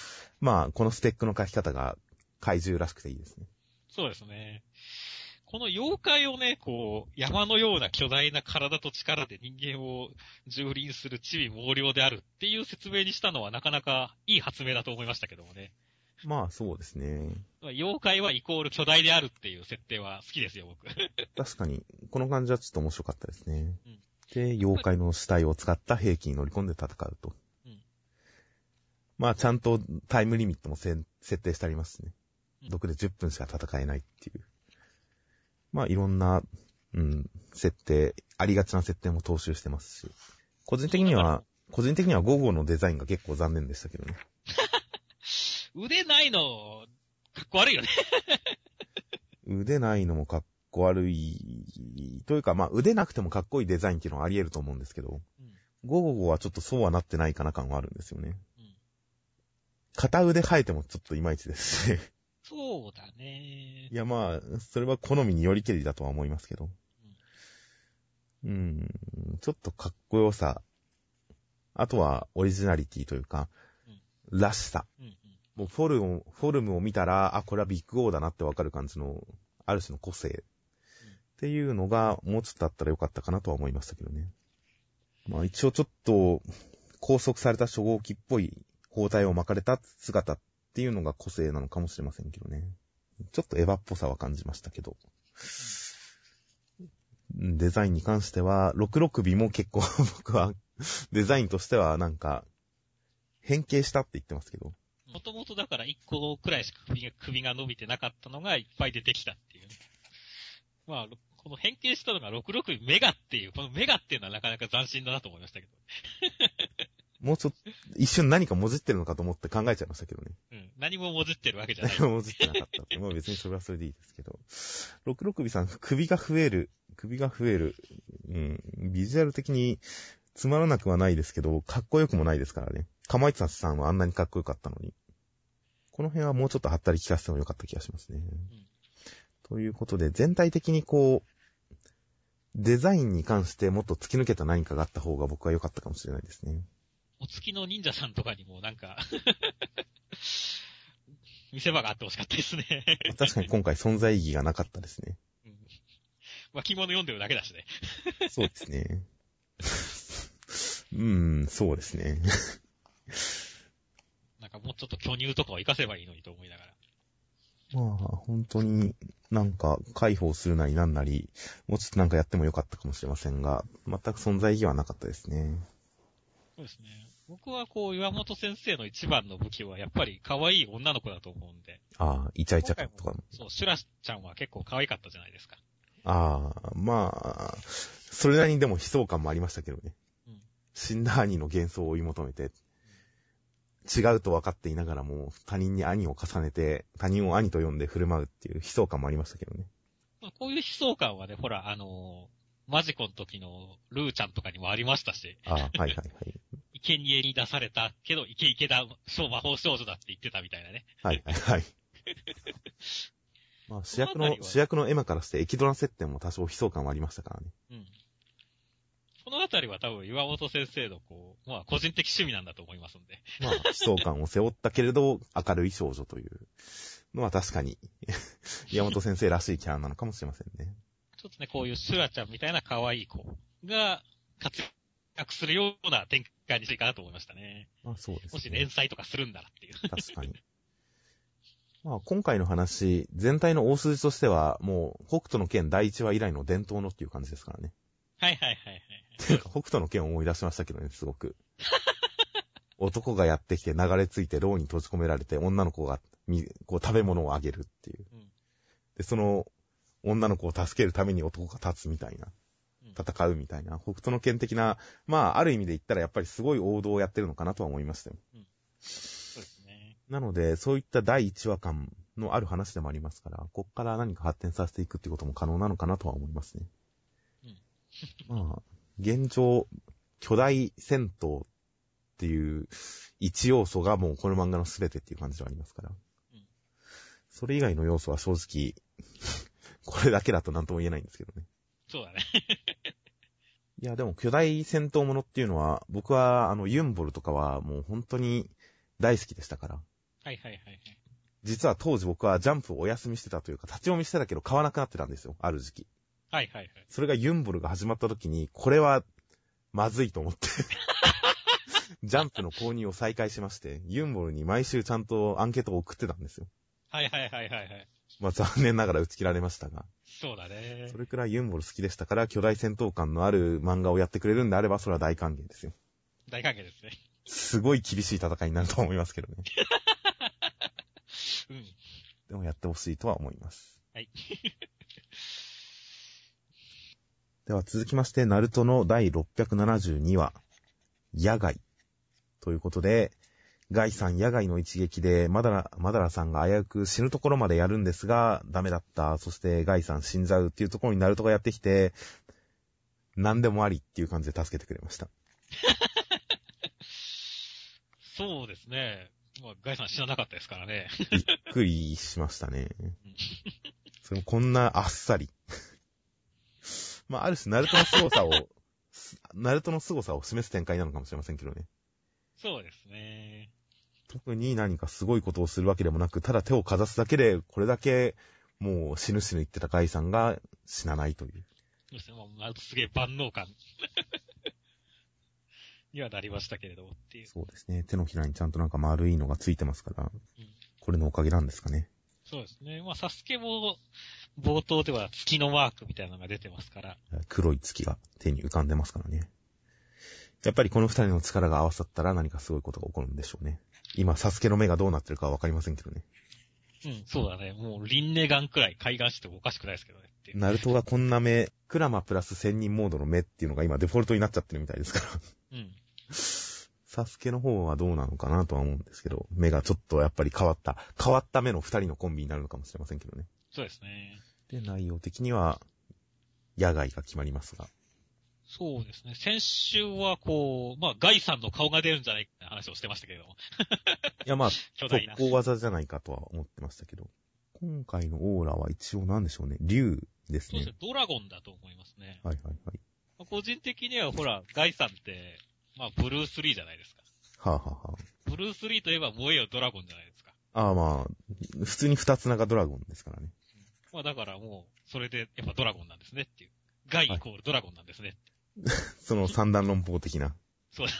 まあ、このスペックの書き方が怪獣らしくていいですね。そうですね。この妖怪をね、こう、山のような巨大な体と力で人間を蹂躙する地位猛量であるっていう説明にしたのはなかなかいい発明だと思いましたけどもね。まあ、そうですね。まあ妖怪はイコール巨大であるっていう設定は好きですよ、僕。確かに、この感じはちょっと面白かったですね。うんで、妖怪の死体を使った兵器に乗り込んで戦うと。うんまあ、ちゃんとタイムリミットも設定してありますしねうん。毒で10分しか戦えないっていう。まあ、いろんな、うん、設定、ありがちな設定も踏襲してますし。個人的には、個人的には午後のデザインが結構残念でしたけどね。腕ないの、かっこ悪いよね。腕ないのもかっこ悪い、というか、まあ、腕なくてもかっこいいデザインっていうのはあり得ると思うんですけど、うん午後はちょっとそうはなってないかな感はあるんですよね。うん片腕生えてもちょっといまいちですし。そうだねい。やまあ、それは好みによりけりだとは思いますけど。うん、ちょっとかっこよさ。あとはオリジナリティというか、らしさ。うんうん。もうフォルム、フォルムを見たら、あ、これはビッグオーだなってわかる感じの、ある種の個性。っていうのが、もうちょっとあったらよかったかなとは思いましたけどね。まあ一応ちょっと、拘束された初号機っぽい包帯を巻かれた姿っていうのが個性なのかもしれませんけどね。ちょっとエヴァっぽさは感じましたけど。デザインに関しては、66尾も結構僕はデザインとしてはなんか、変形したって言ってますけど。もともとだから1個くらいしか首が首が伸びてなかったのがいっぱい出てきたっていう、ね。まあ、この変形したのが66メガっていう、このメガっていうのはなかなか斬新だなと思いましたけど。もうちょっと、一瞬何かもじってるのかと思って考えちゃいましたけどね。うん。何ももじってるわけじゃない。何ももじってなかったって。まあ別にそれはそれでいいですけど。66尾さん、首が増える。首が増える。うん。ビジュアル的につまらなくはないですけど、かっこよくもないですからね。かまいつさんはあんなにかっこよかったのに。この辺はもうちょっとはったり聞かせてもよかった気がしますね。んということで、全体的にこう、デザインに関してもっと突き抜けた何かがあった方が僕は良かったかもしれないですね。お月の忍者さんとかにもなんか 見せ場があってほしかったですね。確かに今回存在意義がなかったですね。うん。まあ、着物読んでるだけだしね。そうですね。うーん、そうですね。もうちょっと巨乳とかを活かせばいいのにと思いながら。まあ、本当になんか解放するなりなんなり、もうちょっとなんかやってもよかったかもしれませんが、全く存在意義はなかったですね。そうですね。僕はこう、岩本先生の一番の武器はやっぱり可愛い女の子だと思うんで。ああ、イチャイチャとかも。そう、シュラちゃんは結構可愛かったじゃないですか。ああ、まあ、それなりにでも悲壮感もありましたけどね。うん死んだ兄の幻想を追い求めて、違うと分かっていながらも他人に兄を重ねて、他人を兄と呼んで振る舞うっていう悲壮感もありましたけどね。まあ、こういう悲壮感はね、ほら、あのーマジコの時のルーちゃんとかにもありましたし、ああ、はいはいはい。生贄に出されたけど、イケイケだ、小魔法少女だって言ってたみたいなね。はいはいはい。まあ主役の、主役のエマからしてエキドラ設定も多少悲壮感はありましたからね。うん。このあたりは多分岩本先生のこう、まあ個人的趣味なんだと思いますんで。まあ、悲壮感を背負ったけれど、明るい少女というのは確かに、山本先生らしいキャラなのかもしれませんね。ちょっとね、こういうシュラちゃんみたいな可愛い子が活躍するような展開にしていいかなと思いましたね。まあそうですね。もし連載とかするんだらっていう。確かに。まあ今回の話、全体の大筋としては、もう、北斗の剣第一話以来の伝統のっていう感じですからね。はいはいはいはい。北斗の剣を思い出しましたけどね、すごく。男がやってきて流れ着いて牢に閉じ込められて、女の子がみ、こう食べ物をあげるっていう。うんで、その、女の子を助けるために男が立つみたいな。うん戦うみたいな。北斗の剣的な、まあ、ある意味で言ったらやっぱりすごい王道をやってるのかなとは思いましたよ。そうですね。なので、そういった第一話感のある話でもありますから、こっから何か発展させていくっていうことも可能なのかなとは思いますね。まあ、現状、巨大戦闘っていう一要素がもうこの漫画の全てっていう感じではありますから。うんそれ以外の要素は正直、これだけだと何とも言えないんですけどね。そうだね。いや、でも巨大戦闘ものっていうのは、僕はあのユンボルとかはもう本当に大好きでしたから。はいはいはいはい。実は当時僕はジャンプをお休みしてたというか、立ち読みしてたけど買わなくなってたんですよ。ある時期。はいはいはい。それがユンボルが始まった時に、これは、まずいと思って、ジャンプの購入を再開しまして、ユンボルに毎週ちゃんとアンケートを送ってたんですよ。はいはいはいはいはい。まあ残念ながら打ち切られましたが、そうだねそ。れくらいユンボル好きでしたから、巨大戦闘感のある漫画をやってくれるんであれば、それは大歓迎ですよ。大歓迎ですね。すごい厳しい戦いになると思いますけどね。うん。でもやってほしいとは思います。はい。では続きまして、ナルトの第672話、野外。ということで、ガイさん野外の一撃で、マダラ、マダラさんが危うく死ぬところまでやるんですが、ダメだった。そしてガイさん死んじゃうっていうところにナルトがやってきて、何でもありっていう感じで助けてくれました。そうですね。まあ、ガイさん知らなかったですからね。びっくりしましたね。それもこんなあっさり。まあ、ある種、ナルトの凄さを、ナルトの凄さを示す展開なのかもしれませんけどね。そうですね。特に何かすごいことをするわけでもなく、ただ手をかざすだけで、これだけ、もう死ぬ死ぬ言ってたガイさんが死なないという。そうですね。もう、すげえ万能感 にはなりましたけれどもっていう。そうですね。手のひらにちゃんとなんか丸いのがついてますから、これのおかげなんですかね。そうですね。まあ、サスケも、冒頭では月のマークみたいなのが出てますから。黒い月が手に浮かんでますからね。やっぱりこの二人の力が合わさったら何かすごいことが起こるんでしょうね。今、サスケの目がどうなってるかはわかりませんけどね。うん、そうだね。もう、リンネガンくらい海岸してもおかしくないですけどね。ナルトがこんな目、クラマプラス千人モードの目っていうのが今デフォルトになっちゃってるみたいですから。うん。サスケの方はどうなのかなとは思うんですけど、目がちょっとやっぱり変わった、変わった目の二人のコンビになるのかもしれませんけどね。そうですね。で、内容的には、野外が決まりますが。そうですね。先週はこう、まあ、ガイさんの顔が出るんじゃないかって話をしてましたけれども。いや、まあ。特攻技じゃないかとは思ってましたけど。今回のオーラは一応何でしょうね。竜ですねそうです。ね。ドラゴンだと思いますね。はいはいはい。まあ個人的にはほら、ガイさんって、まあ、ブルース・リーじゃないですか。はあ、はあはブルース・リーといえば燃えよドラゴンじゃないですか。あ、ああまあ、普通に二つ長ドラゴンですからね。まあだからもう、それでやっぱドラゴンなんですねっていう。ガイイコールドラゴンなんですね。その三段論法的な。そうだ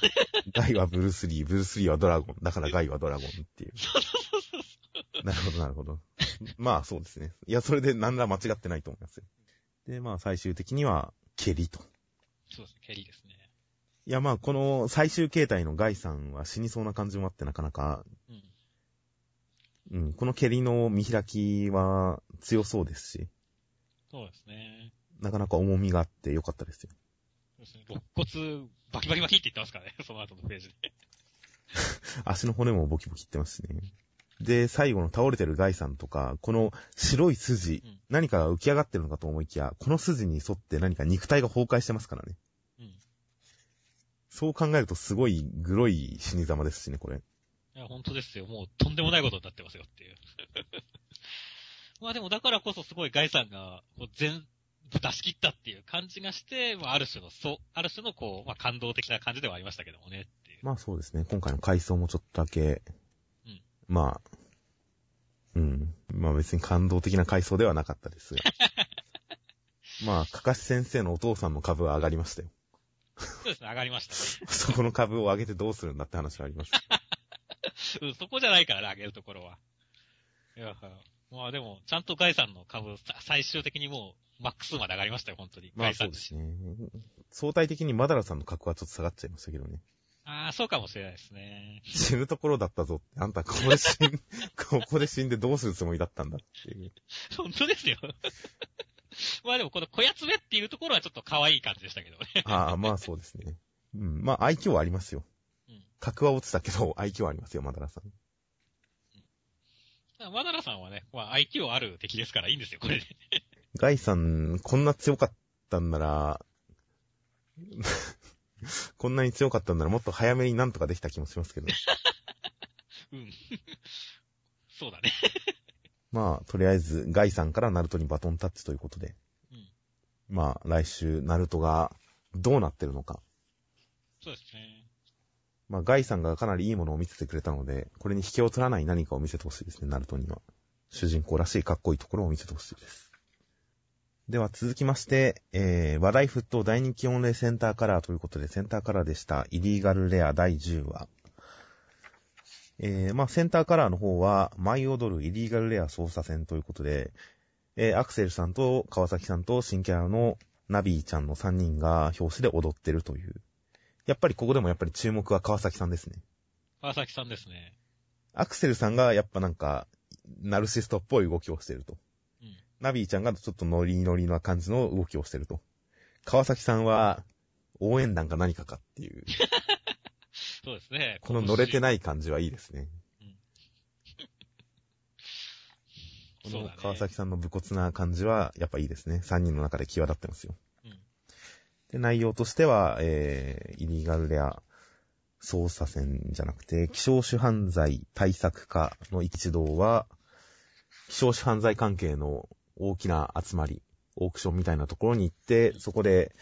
ガイはブルースリー、ブルースリーはドラゴン。だからガイはドラゴンっていう。そうそうそうそう。なるほど、なるほど。まあ、そうですね。いや、それで何ら間違ってないと思いますよ。で、まあ、最終的には、蹴りと。そうですね、ケリーですね。いや、まあ、この最終形態のガイさんは死にそうな感じもあってなかなか、うん。うん、この蹴りの見開きは強そうですし、そうですね。なかなか重みがあってよかったですよ。そうですね。肋骨、バキバキバキって言ってますからね、その後のページで。足の骨もボキボキいってますしね。で、最後の倒れてるガイさんとか、この白い筋、うん何かが浮き上がってるのかと思いきや、この筋に沿って何か肉体が崩壊してますからね。うん。いそう考えるとすごいグロい死に様ですしね、これ。や、本当ですよ。もうとんでもないことになってますよっていう。まあでもだからこそすごいガイさんが、こう全部出し切ったっていう感じがして、まあある種の、そう、ある種のこう、まあ感動的な感じではありましたけどもねっていう。まあそうですね、今回の回想もちょっとだけ、うんまあ、うん。まあ別に感動的な回想ではなかったですが。まあ、かかし先生のお父さんの株は上がりましたよ。そうですね、上がりましたね。そこの株を上げてどうするんだって話はあります。うん、そこじゃないからね、上げるところは。いや、まあでも、ちゃんとガイさんの株、さ最終的にもう、マックスまで上がりましたよ、本当に。まあそうですね。相対的にマダラさんの格はちょっと下がっちゃいましたけどね。ああ、そうかもしれないですね。死ぬところだったぞって、あんたここで死ん、ここで死んでどうするつもりだったんだっていう。本当ですよ。まあでも、この小やつめっていうところはちょっと可愛い感じでしたけどね。ああ、まあそうですね。うん。まあ愛嬌はありますよ。うん。格は落ちたけど、愛嬌はありますよ、マダラさん。マダラさんはね、まあ IQ ある敵ですからいいんですよ、これで。ガイさん、こんな強かったんなら、こんなに強かったんならもっと早めになんとかできた気もしますけど。うん。そうだね。まあ、とりあえず、ガイさんからナルトにバトンタッチということで。うん。まあ、来週、ナルトがどうなってるのか。そうですね。まあ、ガイさんがかなりいいものを見せてくれたので、これに引けを取らない何かを見せてほしいですね、ナルトには。主人公らしいかっこいいところを見せてほしいです。では続きまして、えー、話題沸騰大人気御礼センターカラーということで、センターカラーでした、イリーガルレア第10話。えー、まあ、センターカラーの方は、舞い踊るイリーガルレア操作戦ということで、えー、アクセルさんと川崎さんと新キャラのナビーちゃんの3人が表紙で踊ってるという。やっぱりここでもやっぱり注目は川崎さんですね。川崎さんですね。アクセルさんがやっぱなんか、ナルシストっぽい動きをしてると。うん。ナビーちゃんがちょっとノリノリな感じの動きをしてると。川崎さんは、応援団か何かかっていう。そうですね。この乗れてい。ない感じはいいですね。こ。の川崎さんの武骨な感じは、やっぱいいですね。3人の中で際立ってますよ。で、内容としては、えー、イリーガルレア捜査線じゃなくて、希少種犯罪対策課の一同は、希少種犯罪関係の大きな集まり、オークションみたいなところに行って、そこで、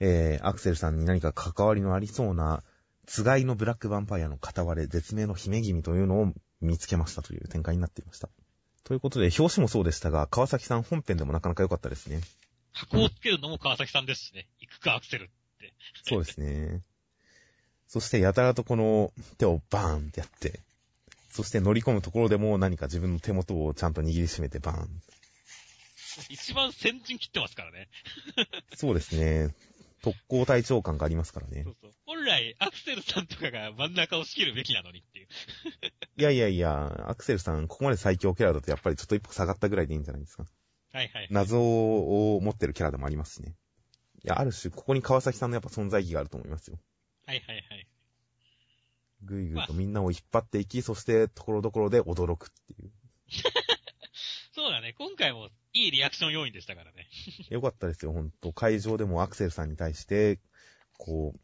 えー、アクセルさんに何か関わりのありそうな、つがいのブラックヴァンパイアの片割れ、絶命の姫君というのを見つけましたという展開になっていました。ということで、表紙もそうでしたが、川崎さん本編でもなかなか良かったですね。箱をつけるのも川崎さんですしね。行くかアクセルって。そうですね。そして、やたらとこの手をバーンってやって、そして乗り込むところでも何か自分の手元をちゃんと握りしめてバーン。一番先陣切ってますからね。そうですね。特攻隊長感がありますからねそ。うそう。本来、アクセルさんとかが真ん中を仕切るべきなのにっていう。いやいやいや、アクセルさん、ここまで最強キャラだとやっぱりちょっと一歩下がったぐらいでいいんじゃないですか。はいはい。謎を持ってるキャラでもありますしね。いや、ある種、ここに川崎さんのやっぱ存在意義があると思いますよ。はいはいはい。ぐいぐいとみんなを引っ張っていき、そして、ところどころで驚くっていう。そうだね。今回もいいリアクション要因でしたからね。よかったですよ、ほんと。会場でもアクセルさんに対して、こう、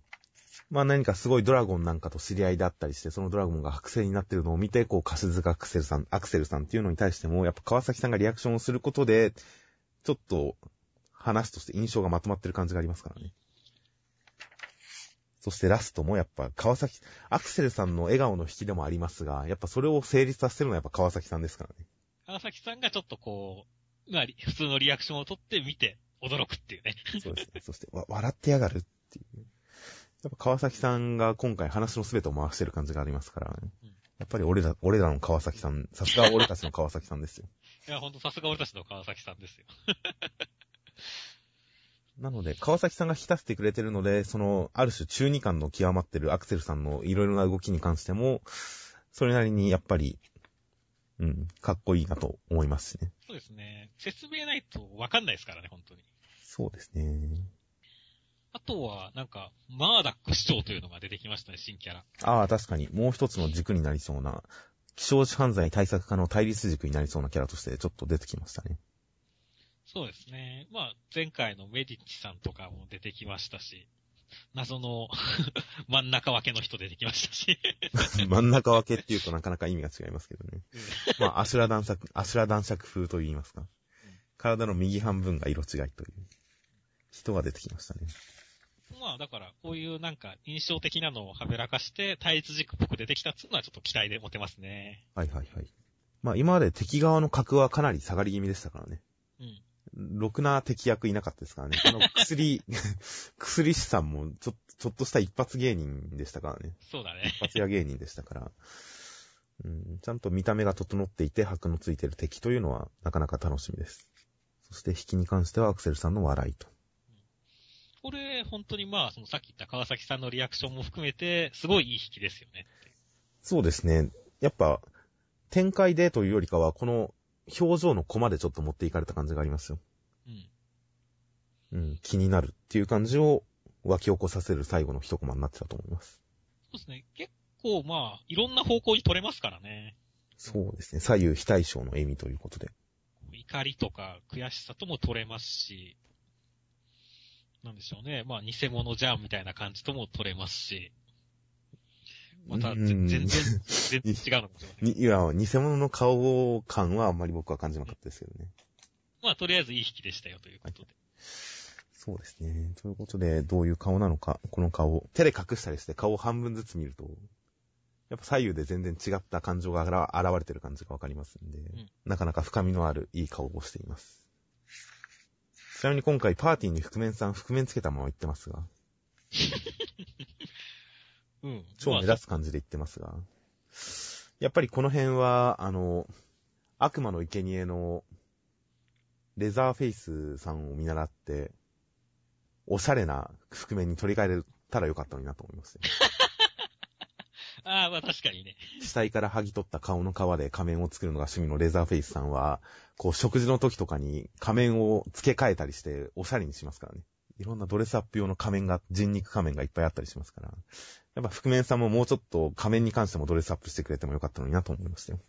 まあ何かすごいドラゴンなんかと知り合いだったりして、そのドラゴンが剥製になってるのを見て、こう、カシズカアクセルさん、アクセルさんっていうのに対しても、やっぱ川崎さんがリアクションをすることで、ちょっと、話として印象がまとまってる感じがありますからね。そしてラストもやっぱ川崎、アクセルさんの笑顔の引きでもありますが、やっぱそれを成立させてるのはやっぱ川崎さんですからね。川崎さんがちょっとこう、まあ、普通のリアクションを取って見て驚くっていうね。そうですね。そして、わ、笑ってやがるっていう。やっぱ川崎さんが今回話の全てを回してる感じがありますから、ねうんやっぱり俺ら、俺らの川崎さん、さすが俺たちの川崎さんですよ。いや、ほんとさすが俺たちの川崎さんですよ。なので、川崎さんが引き出してくれてるので、その、ある種中二感の極まってるアクセルさんのいろいろな動きに関しても、それなりにやっぱり、うん、かっこいいなと思いますしね。そうですね。説明ないとわかんないですからね、本当に。そうですね。あとは、なんか、マーダック市長というのが出てきましたね、新キャラ。ああ、確かに、もう一つの軸になりそうな、気象犯罪対策課の対立軸になりそうなキャラとしてちょっと出てきましたね。そうですね。まあ、前回のメディッチさんとかも出てきましたし、謎の 真ん中分けの人出てきましたし。真ん中分けっていうとなかなか意味が違いますけどね。うんまあ、アシュラ男爵、アシュラ男爵風と言いますか。体の右半分が色違いという人が出てきましたね。まあ、だから、こういうなんか印象的なのをはべらかして、対立軸っぽく出てきたっていうのはちょっと期待で持てますね。はいはいはい。まあ今まで敵側の格はかなり下がり気味でしたからね。うん。ろくな敵役いなかったですからね。あの、薬、薬師さんもちょ、ちょっとした一発芸人でしたからね。そうだね。一発屋芸人でしたから。うん、ちゃんと見た目が整っていて箔のついてる敵というのはなかなか楽しみです。そして引きに関してはアクセルさんの笑いと。これ、本当にまあ、そのさっき言った川崎さんのリアクションも含めて、すごいいい引きですよね。そうですね。やっぱ、展開でというよりかは、この表情のコマでちょっと持っていかれた感じがありますよ。うん。うん、気になるっていう感じを湧き起こさせる最後の一コマになってたと思います。そうですね。結構まあ、いろんな方向に取れますからね。そうですね。左右非対称の笑みということで。怒りとか悔しさとも取れますし、なんでしょうね。まあ、偽物じゃんみたいな感じとも取れますし、また、うん全然、全然違うのかもしれません。に いや、偽物の顔感はあんまり僕は感じなかったですけどね。まあ、とりあえずいい引きでしたよということで。そうですね。ということで、どういう顔なのか、この顔、手で隠したりして顔を半分ずつ見ると、やっぱ左右で全然違った感情が現現れてる感じがわかりますんで、んなかなか深みのあるいい顔をしています。ちなみに今回パーティーに覆面さん、覆面つけたまま言ってますが、うん。超目立つ感じで言ってますが、やっぱりこの辺は、あの、悪魔の生贄のレザーフェイスさんを見習って、おしゃれな覆面に取り替えれたらよかったのになと思いますね。ああ、まあ確かにね。死体から剥ぎ取った顔の皮で仮面を作るのが趣味のレザーフェイスさんは、こう食事の時とかに仮面を付け替えたりしておしゃれにしますからね。いろんなドレスアップ用の仮面が、人肉仮面がいっぱいあったりしますから。やっぱ覆面さんももうちょっと仮面に関してもドレスアップしてくれてもよかったのになと思いましたよ。